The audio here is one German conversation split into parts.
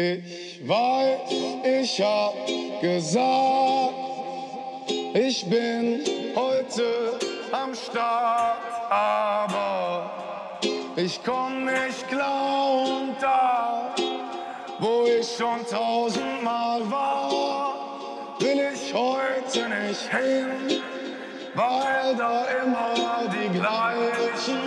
Ich weiß, ich hab gesagt, ich bin heute am Start, aber ich komm nicht klar und da, wo ich schon tausendmal war, will ich heute nicht hin, weil da immer die gleichen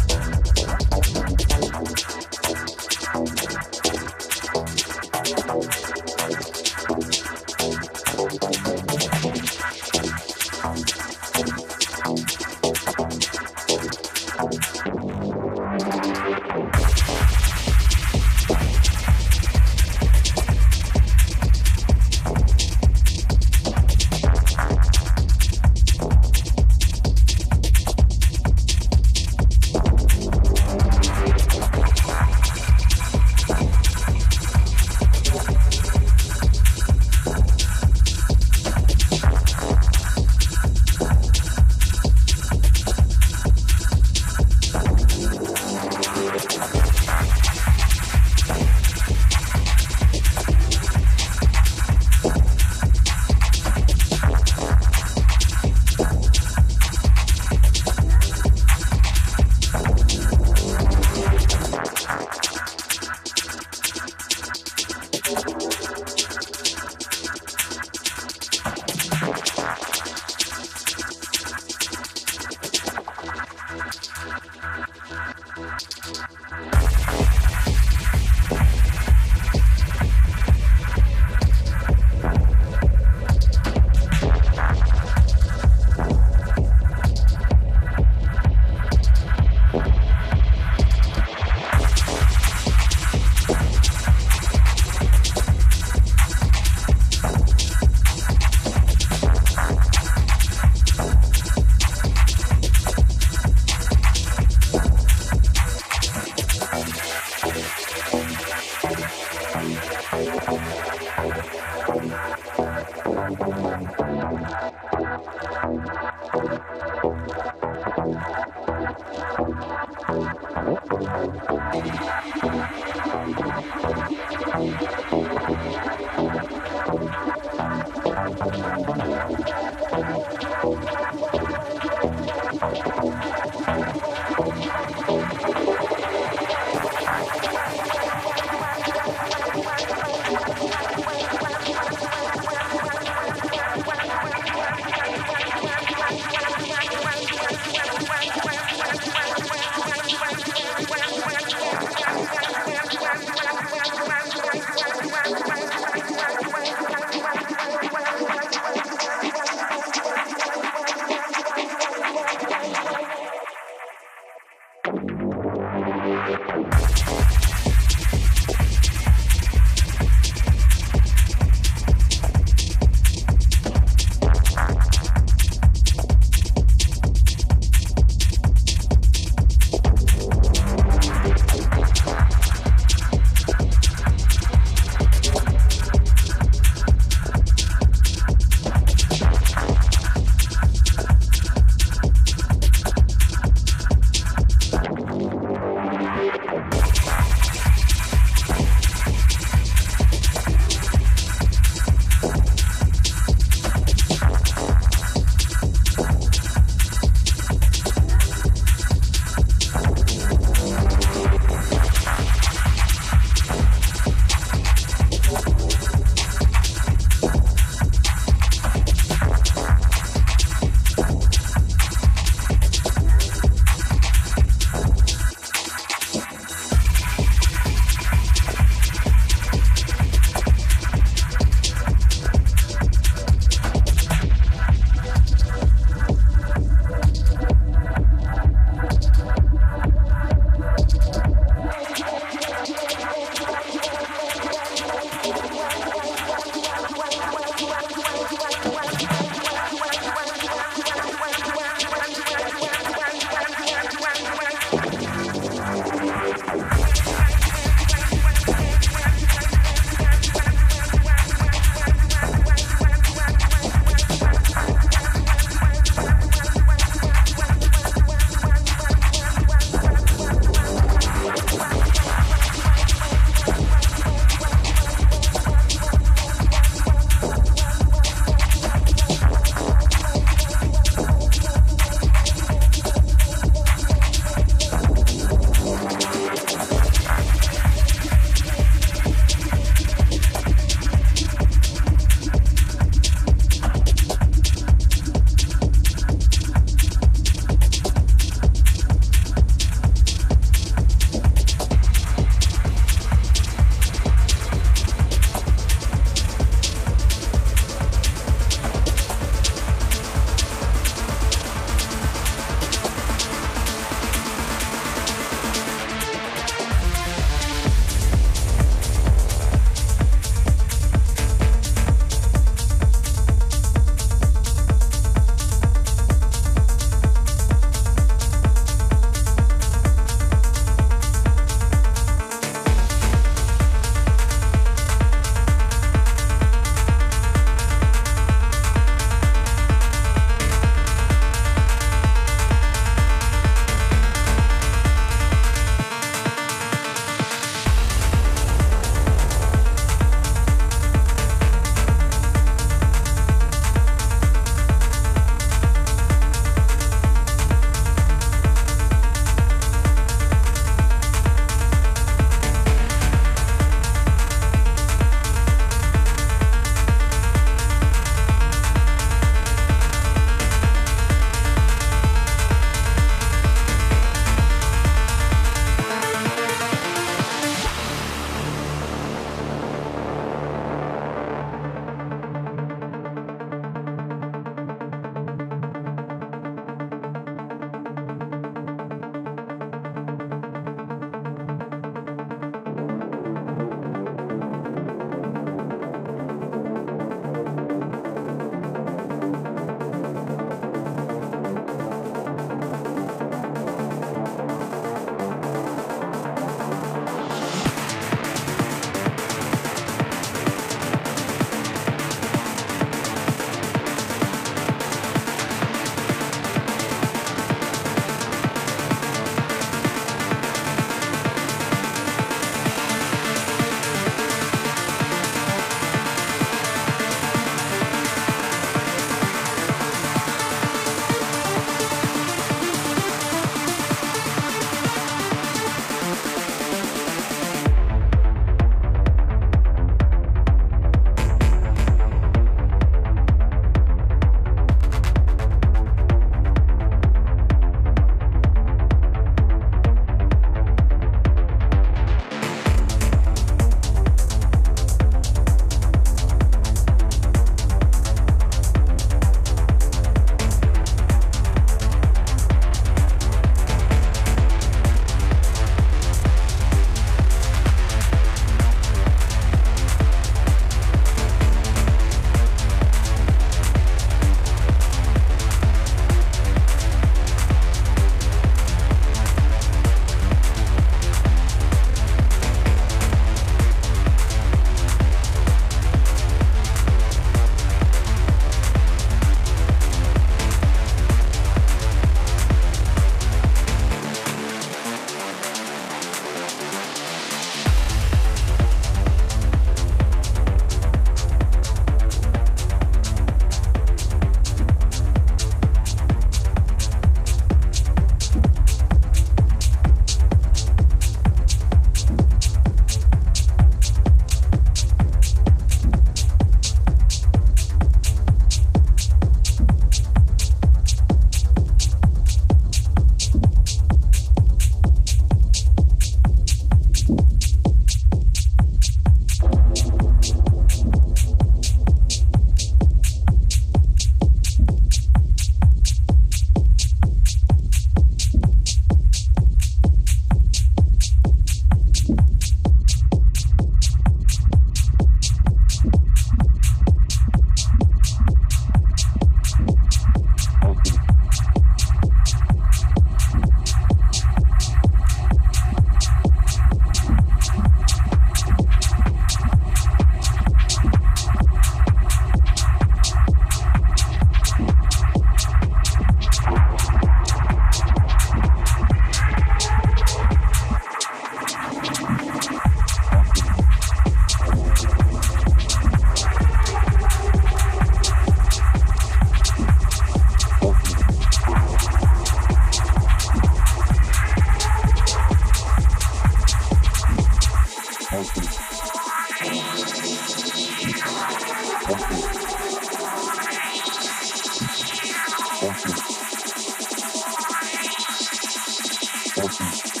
Southeast.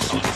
Thank you.